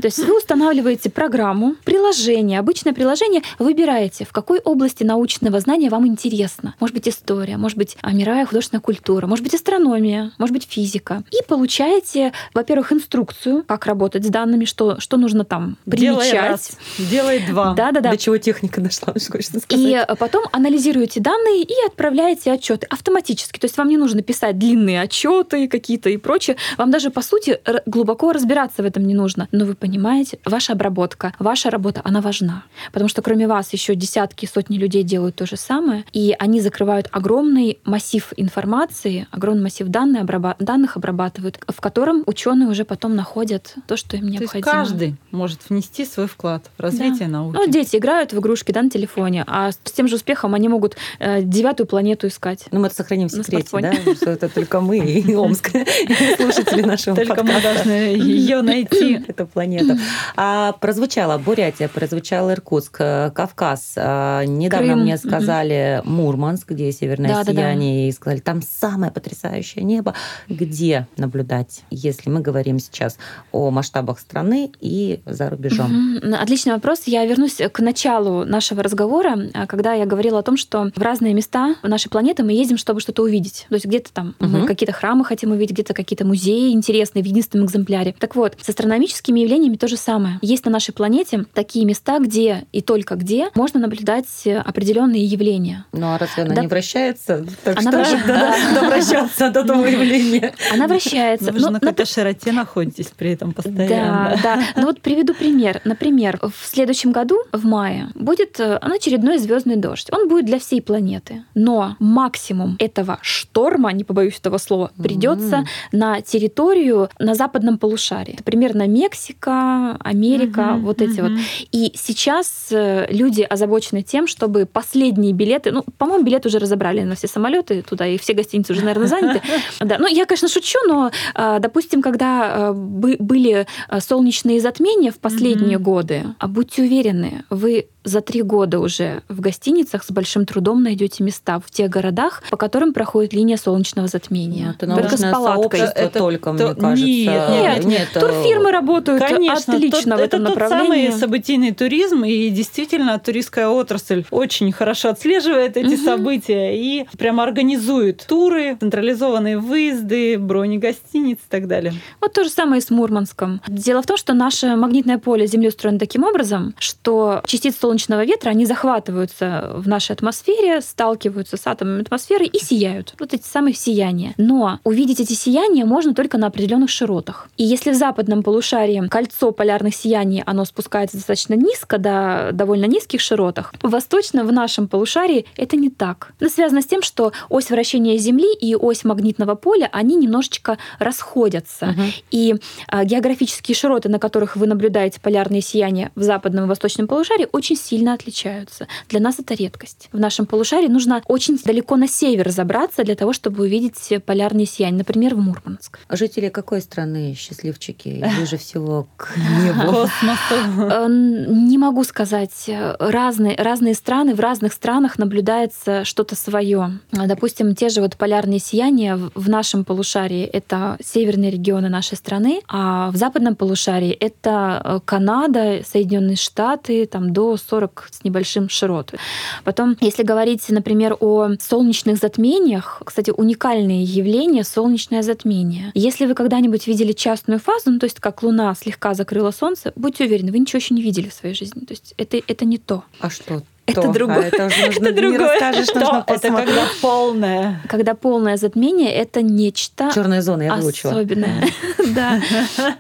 То есть вы устанавливаете программу, приложение, обычное приложение, выбираете, в какой области научного знания вам интересно. Может быть, история, может быть, а, мировая художественная культура, может быть, астрономия, может быть, физика. И получаете, во-первых, инструкцию, как работать с данными, что, что нужно там Делай примечать. раз, делай два. Да-да-да. До чего техника дошла, хочется сказать. И э, потом анализируете данные и отправляете отчеты автоматически. То есть вам не нужно писать длинные отчеты какие-то и прочее. Вам даже, по сути, глубоко разбираться в этом не нужно. Но вы понимаете, ваша обработка, ваша работа, она важна. Потому что кроме вас еще десятки, сотни людей делают то же самое. И они закрывают огромный массив информации, огромный массив данных обрабатывают, в котором ученые уже потом находят то, что им То есть необходимо. каждый может внести свой вклад в развитие науки. Ну, дети играют в игрушки, да, на телефоне, а с тем же успехом они могут э, девятую планету искать. Ну, мы это сохраним в секрете, да, что это только мы и Омск, и слушатели нашего Только мы должны ее найти. эту планету. А прозвучало Бурятия, прозвучал Иркутск, э, Кавказ. А, Недавно мне сказали Мурманск, где северное сияние, и сказали, там самое потрясающее небо. Где наблюдать, если мы говорим сейчас о масштабах страны и за рубежом? Мгм. Отличный вопрос. Я вернусь к началу нашего разговора, а, когда я говорила о том, что в разные места нашей планеты мы ездим, чтобы что-то увидеть. То есть где-то там мы Мгм. какие-то храмы хотим увидеть, где-то какие-то музеи интересные в единственном экземпляре. Так вот, с астрономическими явлениями то же самое. Есть на нашей планете такие места, где и только где можно наблюдать определенные явления. Ну а разве она Да. не вращается? Так Она что вращ- же надо добращаться до того явления? Она вращается. Же Ну, на какой-то широте находитесь при этом постоянно. Да, да. Ну вот приведу пример. Например, в следующем году, в мае, будет э, очередной звездный дождь. Он будет для всей планеты. Но максимум этого шторма, не побоюсь этого слова, придется М. на территорию на западном полушарии. Это примерно Мексика, Америка, Мгм, вот эти вот. мгм. И сейчас э, люди озабочены тем, чтобы последние билеты, ну, по-моему, билет уже разобрали на все самолеты туда, и все гостиницы уже, наверное, заняты. Да, ну, я, конечно, шучу, но, э, допустим, когда э, бы- были э, солнечные затмения в последние Мгм. годы, а будьте уверены, вы за три года уже в гостиницах с большим трудом найдете места в тех городах, по которым проходит линия солнечного Ну, затмения. Это Только с палаткой. Это только, то- мне кажется. Нет, нет, э, Турфирмы работают Конечно, отлично тот- в этом это направлении. тот самый событийный туризм, и действительно туристская отрасль очень хорошо отслеживает эти Мгм. события и прямо организует туры, централизованные выезды, брони гостиниц и так далее. Вот то же самое и с Мурманском. Дело в том, что наше магнитное поле Земли устроено таким образом, что частицы солнечного ветра, они захватываются в нашей атмосфере, сталкиваются с атомами атмосферы и сияют. Вот эти самые сияния. Но увидеть эти сияния можно только на определенных широтах. И если в западном полушарии кольцо полярных сияний, оно спускается достаточно низко, до довольно низких широтах, в восточном, в нашем полушарии это не так. Это связано с тем, что ось вращения Земли и ось магнитного поля, они немножечко расходятся. Мгм. И а, географические широты, на которых вы наблюдаете полярные сияния в западном и восточном полушарии, очень сильно отличаются. Для нас это редкость. В нашем полушарии нужно очень далеко на север забраться для того, чтобы увидеть полярные сияния, например, в Мурманск. Жители какой страны счастливчики ближе всего к небу? Космосу. Э, Не могу сказать. Разные, разные страны, в разных странах наблюдается что-то свое. Допустим, те же вот полярные сияния в нашем полушарии — это северные регионы нашей страны, а в западном полушарии — это э, Канада, Соединенные Штаты, там до 40 с небольшим широт. Потом, если говорить, например, о солнечных затмениях, кстати, уникальное явление — солнечное затмение. Если вы когда-нибудь видели частную фазу, ну, то есть как Луна слегка закрыла Солнце, будьте уверены, вы ничего еще не видели в своей жизни. То есть это, это не то. А что? Это то? другое. А это уже нужно, Это не другое. расскажешь, Что? нужно Это посмотреть. когда полное. Когда полное затмение — это нечто Черная зона, я выучила. особенное. Да.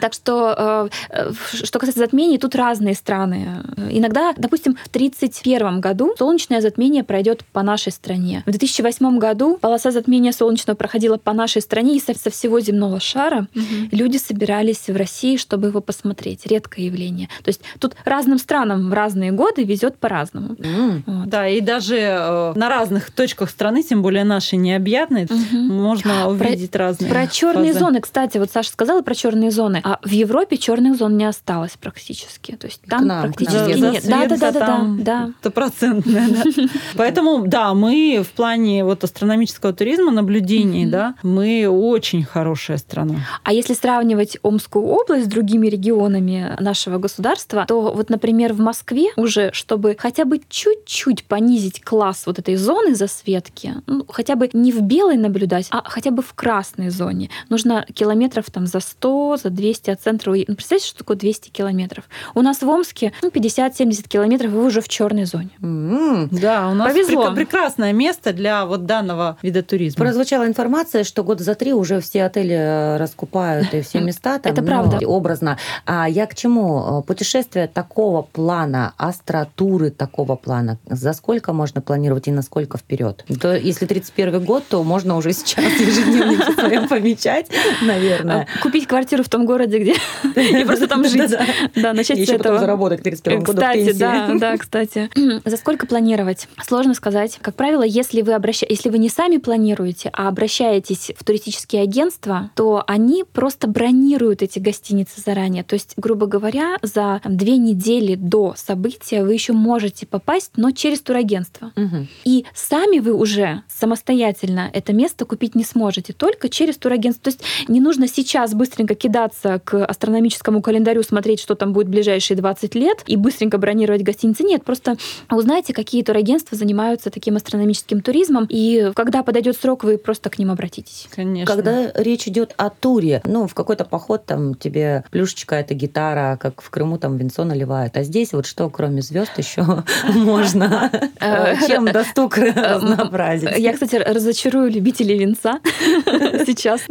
Так что, э, что касается затмений, тут разные страны. Иногда, допустим, в 1931 году солнечное затмение пройдет по нашей стране. В 2008 году полоса затмения солнечного проходила по нашей стране, и со со всего земного шара люди собирались в России, чтобы его посмотреть. Редкое явление. То есть тут разным странам в разные годы везет по-разному. М. Вот. Да, и даже э, на разных точках страны, тем более нашей необъятной, Мгм. можно увидеть разные Про черные фазы. зоны, кстати, вот Саша сказала про черные зоны. А в Европе черных зон не осталось практически. То есть там нам, практически За- нет. Да, да, да, да, да, там да. Стопроцентная, да. Поэтому, да, мы в плане вот астрономического туризма, наблюдений, да, мы очень хорошая страна. А если сравнивать Омскую область с другими регионами нашего государства, то вот, например, в Москве уже, чтобы хотя бы чуть-чуть понизить класс вот этой зоны засветки, ну, хотя бы не в белой наблюдать, а хотя бы в красной зоне, нужно километров там за 100, за 200 от центра. Ну, представьте, что такое 200 километров? У нас в Омске ну, 50-70 километров, вы уже в черной зоне. М. Да, у нас Повезло. прек- прекрасное место для вот данного вида туризма. Прозвучала информация, что года за три уже все отели э, раскупают и все места там. Это ну, правда. Образно. А я к чему? Э, Путешествие такого плана, астротуры такого плана, за сколько можно планировать и насколько вперед? То если 31 год, то можно уже сейчас ежедневники своем помечать, наверное. А, Купить квартиру в том городе, где и просто там жить. Да, начать с этого. заработать к 31 году Кстати, да, да, кстати. За сколько планировать? Сложно сказать. Как правило, если вы обраща... если вы не сами планируете, а обращаетесь в туристические агентства, то они просто бронируют эти гостиницы заранее. То есть, грубо говоря, за две недели до события вы еще можете попасть, но через турагентство. Мгм. И сами вы уже самостоятельно это место купить не сможете, только через турагентство. То есть не нужно сейчас быстренько кидаться к астрономическому календарю, смотреть, что там будет в ближайшие 20 лет, и быстренько бронировать гостиницы. Нет, просто узнайте, какие турагентства занимаются таким астрономическим туризмом, и когда подойдет срок, вы просто к ним обратитесь. Конечно. Когда речь идет о туре, ну, в какой-то поход там тебе плюшечка это гитара, как в Крыму там винцо наливают. А здесь вот что, кроме звезд, еще можно? Э, Чем достук разнообразить? Я, кстати, разочарую любителей винца сейчас.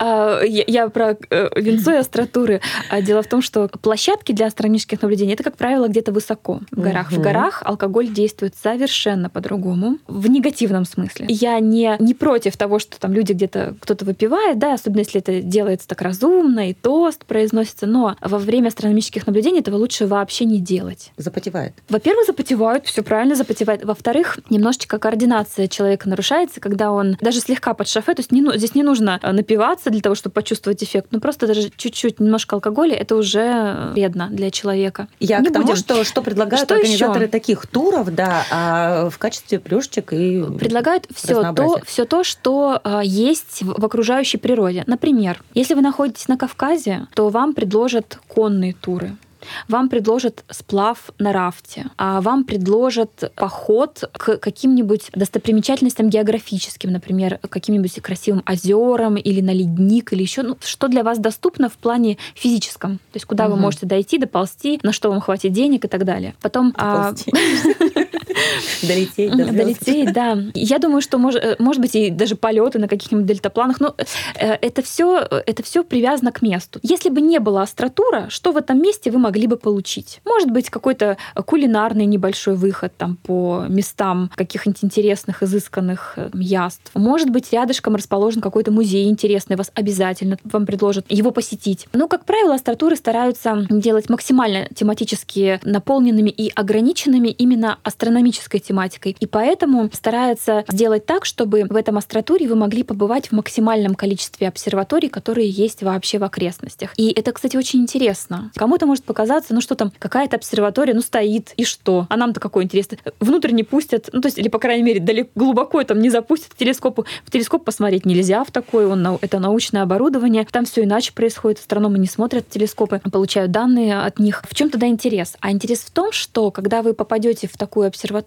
Я про э, винцо и остротуры. А Дело в том, что площадки для астрономических наблюдений это, как правило, где-то высоко в горах. В горах алкоголь действует совершенно по-другому, в негативном смысле. Я не, не против того, что там люди где-то кто-то выпивает, да, особенно если это делается так разумно и тост произносится, но во время астрономических наблюдений этого лучше вообще не делать. Запотевает. Во-первых, запотевают, все правильно запотевает. Во-вторых, немножечко координация человека нарушается, когда он даже слегка под шофе, то есть не, ну- здесь не нужно э, напиваться для того, чтобы почувствовать эффект, но просто даже чуть-чуть немножко алкоголя, это уже вредно для человека. Я Не к тому, будем. что, что предлагают Что организаторы еще? таких туров, да, а в качестве плюшечек и Предлагают все то, все то, что э, есть в окружающей природе. Например, если вы находитесь на Кавказе, то вам предложат конные туры. Вам предложат сплав на рафте, а вам предложат поход к каким-нибудь достопримечательностям географическим, например, к каким-нибудь красивым озерам или на ледник или еще, ну, что для вас доступно в плане физическом, то есть куда вы Мгм. можете дойти, доползти, на что вам хватит денег и так далее. Потом а. Долететь, до. Долететь, да. Я думаю, что может, э, может быть и даже полеты на каких-нибудь дельтапланах, но э, это все, это все привязано к месту. Если бы не было астротура, что в этом месте вы могли бы получить? Может быть, какой-то кулинарный небольшой выход там по местам каких-нибудь интересных, изысканных э, яств. Может быть, рядышком расположен какой-то музей интересный, вас обязательно вам предложат его посетить. Но, как правило, астротуры стараются делать максимально тематически наполненными и ограниченными именно астрономической тематикой. И поэтому стараются сделать так, чтобы в этом астротуре вы могли побывать в максимальном количестве обсерваторий, которые есть вообще в окрестностях. И это, кстати, очень интересно. Кому-то может показаться, ну что там, какая-то обсерватория, ну стоит, и что? А нам-то какой интересно? Внутрь не пустят, ну то есть, или, по крайней мере, далеко, глубоко там не запустят телескопу. В телескоп посмотреть нельзя в такой, он, это научное оборудование. Там все иначе происходит. Астрономы не смотрят телескопы, получают данные от них. В чем тогда интерес? А интерес в том, что когда вы попадете в такую обсерваторию,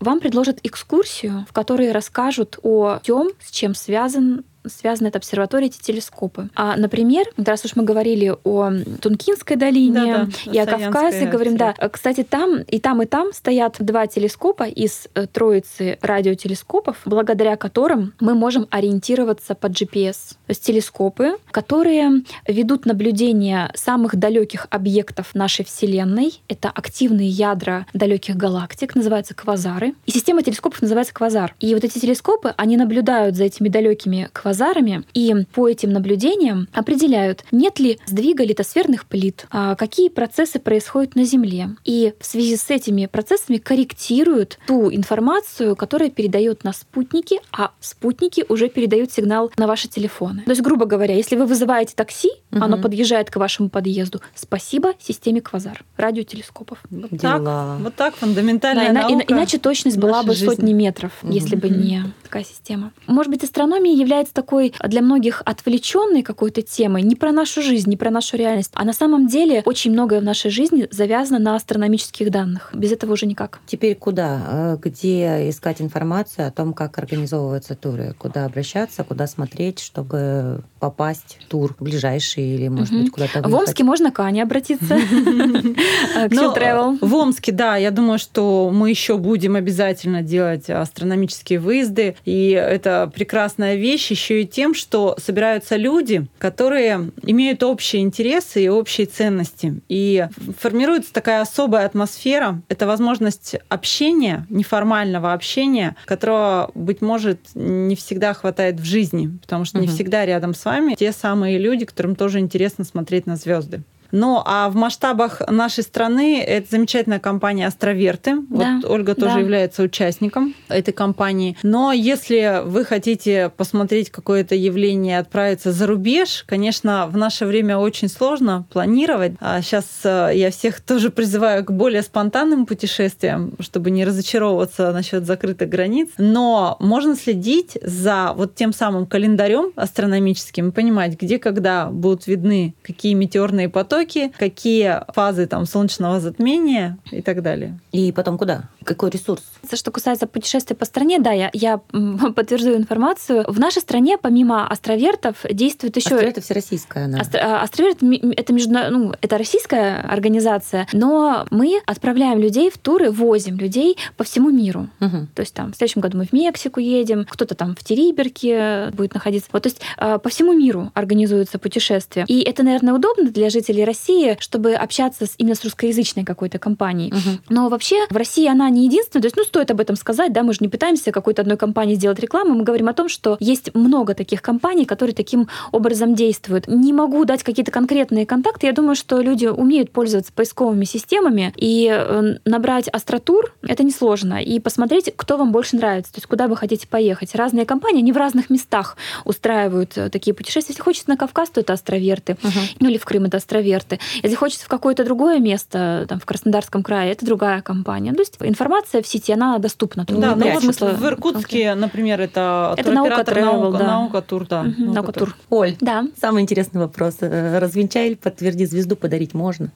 вам предложат экскурсию, в которой расскажут о том, с чем связан связаны эта обсерватория, эти телескопы. А, например, раз уж мы говорили о Тункинской долине да, да, и о Кавказе, говорим, да, кстати, там и там, и там стоят два телескопа из э, троицы радиотелескопов, благодаря которым мы можем ориентироваться по GPS. То есть телескопы, которые ведут наблюдение самых далеких объектов нашей Вселенной. Это активные ядра далеких галактик, называются квазары. И система телескопов называется квазар. И вот эти телескопы, они наблюдают за этими далекими квазарами квазарами и по этим наблюдениям определяют, нет ли сдвига литосферных плит, а какие процессы происходят на Земле. И в связи с этими процессами корректируют ту информацию, которая передает на спутники, а спутники уже передают сигнал на ваши телефоны. То есть, грубо говоря, если вы вызываете такси, угу. оно подъезжает к вашему подъезду. Спасибо системе квазар, радиотелескопов. Вот так, вот так фундаментальная да, наука Иначе точность была бы жизни. сотни метров, угу. если бы не такая система. Может быть, астрономия является такой для многих отвлеченной какой-то темой, не про нашу жизнь, не про нашу реальность, а на самом деле очень многое в нашей жизни завязано на астрономических данных. Без этого уже никак. Теперь куда? Э, где искать информацию о том, как организовываются туры? Куда обращаться, куда смотреть, чтобы попасть в тур ближайший или, может быть, куда-то В Омске можно к Ане обратиться. К ну, Travel. В Омске, да, я думаю, что мы еще будем обязательно делать астрономические выезды. И это прекрасная вещь еще еще и тем, что собираются люди, которые имеют общие интересы и общие ценности. И формируется такая особая атмосфера. Это возможность общения, неформального общения, которого, быть может, не всегда хватает в жизни, потому что угу. не всегда рядом с вами те самые люди, которым тоже интересно смотреть на звезды. Ну, а в масштабах нашей страны это замечательная компания «Астроверты». Да, вот Ольга тоже да. является участником этой компании. Но если вы хотите посмотреть какое-то явление, отправиться за рубеж, конечно, в наше время очень сложно планировать. А сейчас э, я всех тоже призываю к более спонтанным путешествиям, чтобы не разочаровываться насчет закрытых границ. Но можно следить за вот тем самым календарем астрономическим, понимать, где, когда будут видны какие метеорные потоки, востоке, какие фазы там солнечного затмения и так далее. И потом куда? Какой ресурс? Что касается путешествий по стране, да, я, я подтверждаю информацию. В нашей стране, помимо астровертов, действует еще... Астроверты всероссийская она. Астро... А, Астроверт — это, между... ну, это российская организация, но мы отправляем людей в туры, возим людей по всему миру. Угу. То есть там в следующем году мы в Мексику едем, кто-то там в Териберке будет находиться. Вот, то есть а, по всему миру организуются путешествия. И это, наверное, удобно для жителей России, чтобы общаться с, именно с русскоязычной какой-то компанией. Угу. Но вообще в России она не единственная. То есть, ну, стоит об этом сказать, да, мы же не пытаемся какой-то одной компании сделать рекламу, мы говорим о том, что есть много таких компаний, которые таким образом действуют. Не могу дать какие-то конкретные контакты. Я думаю, что люди умеют пользоваться поисковыми системами, и э, набрать астротур — это несложно. И посмотреть, кто вам больше нравится, то есть куда вы хотите поехать. Разные компании, они в разных местах устраивают э, такие путешествия. Если хочется на Кавказ, то это астроверты. Uh-huh. Ну или в Крым это астроверты. Если хочется в какое-то другое место, там, в Краснодарском крае, это другая компания. То есть информация в сети, она доступна. Да, ну вот смысла... в Иркутске, okay. например, это, это наука, travel, наука, да. наука тур, да. Угу, наука, наука тур. Оль, да. самый интересный вопрос. Развенчай или подтверди звезду подарить можно?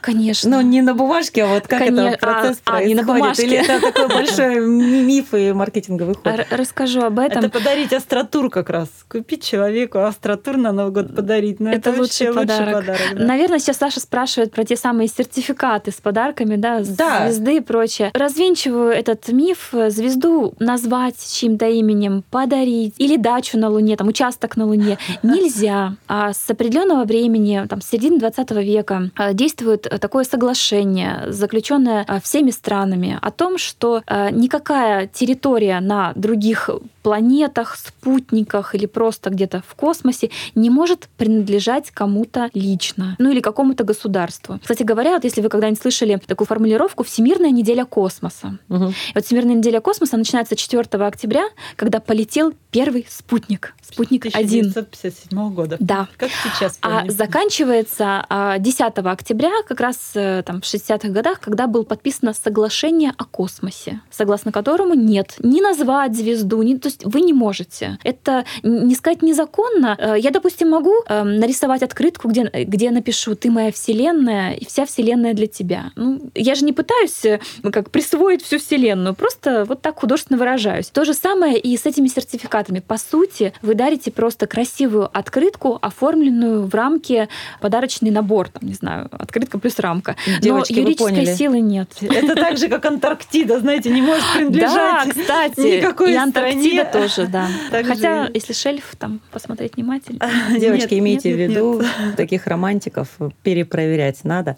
Конечно. Но не на бумажке, а вот как Коне- этот процесс а, а, происходит? не на бумажке. Или это такой большой миф и маркетинговый ход? Р- расскажу об этом. Это подарить остротур как раз. Купить человеку остротур на Новый год подарить. Ну, Это это, лучший подарок. лучший подарок. да. Наверное, сейчас Саша спрашивает про те самые сертификаты с подарками, да, Да. звезды прочее. Развенчиваю этот миф. Звезду назвать чьим-то именем, подарить или дачу на Луне, там участок на Луне нельзя. А с определенного времени, там, с середины 20 века, а, действует а, такое соглашение, заключенное всеми странами, о том, что никакая территория на других планетах, спутниках или просто где-то в космосе не может принадлежать кому-то лично, ну или какому-то государству. Кстати говоря, вот если вы когда-нибудь слышали такую формулировку «Всемирная неделя космоса». Мгм. И вот Всемирная неделя космоса начинается 4 октября, когда полетел первый спутник. Спутник 1. 1957 года. Да. Как сейчас А помню. заканчивается а, 10 октября, как раз э, там, в 60-х годах, когда было подписано соглашение о космосе, согласно которому нет, не назвать звезду, не, то есть вы не можете. Это не сказать незаконно. Э, Я, допустим, могу э, нарисовать открытку, где, где напишу «Ты моя вселенная, и вся вселенная для тебя». Ну, я же не пытаюсь э, как присвоить всю вселенную, просто вот так художественно выражаюсь. То же самое и с этими сертификатами. По сути, вы дарите просто красивую открытку, оформленную в рамке подарочный набор, там, не знаю, открытка плюс рамка. Девочки, Но юридической силы нет. Это так же, как Антарктида, знаете, не может Да, принадлежать. кстати, никакой и Антарктида стране. тоже, да. Так Хотя, же если шельф там посмотреть внимательно. Девочки, Нет, имейте нет, в виду, нет. таких романтиков перепроверять надо.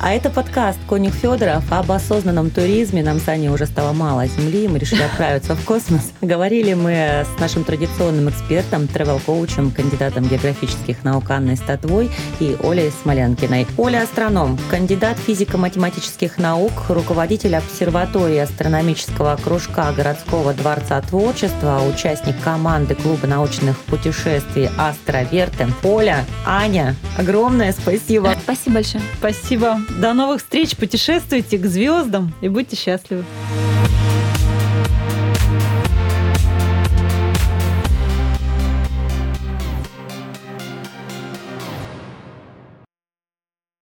А это подкаст Конюх Федоров об осознанном туризме. Нам с Аней уже стало мало земли, мы решили отправиться в космос. Говорили мы с нашим традиционным экспертом, тревел-коучем, кандидатом географических наук Анной Статвой и Олей Смолянкиной. Оля астроном, кандидат физико-математических наук, руководитель обсерватории астрономического кружка городского дворца творчества, участник команды клуба научных путешествий «Астроверты». Оля, Аня, огромное спасибо. Спасибо большое. Спасибо. До новых встреч. Путешествуйте к звездам и будьте счастливы.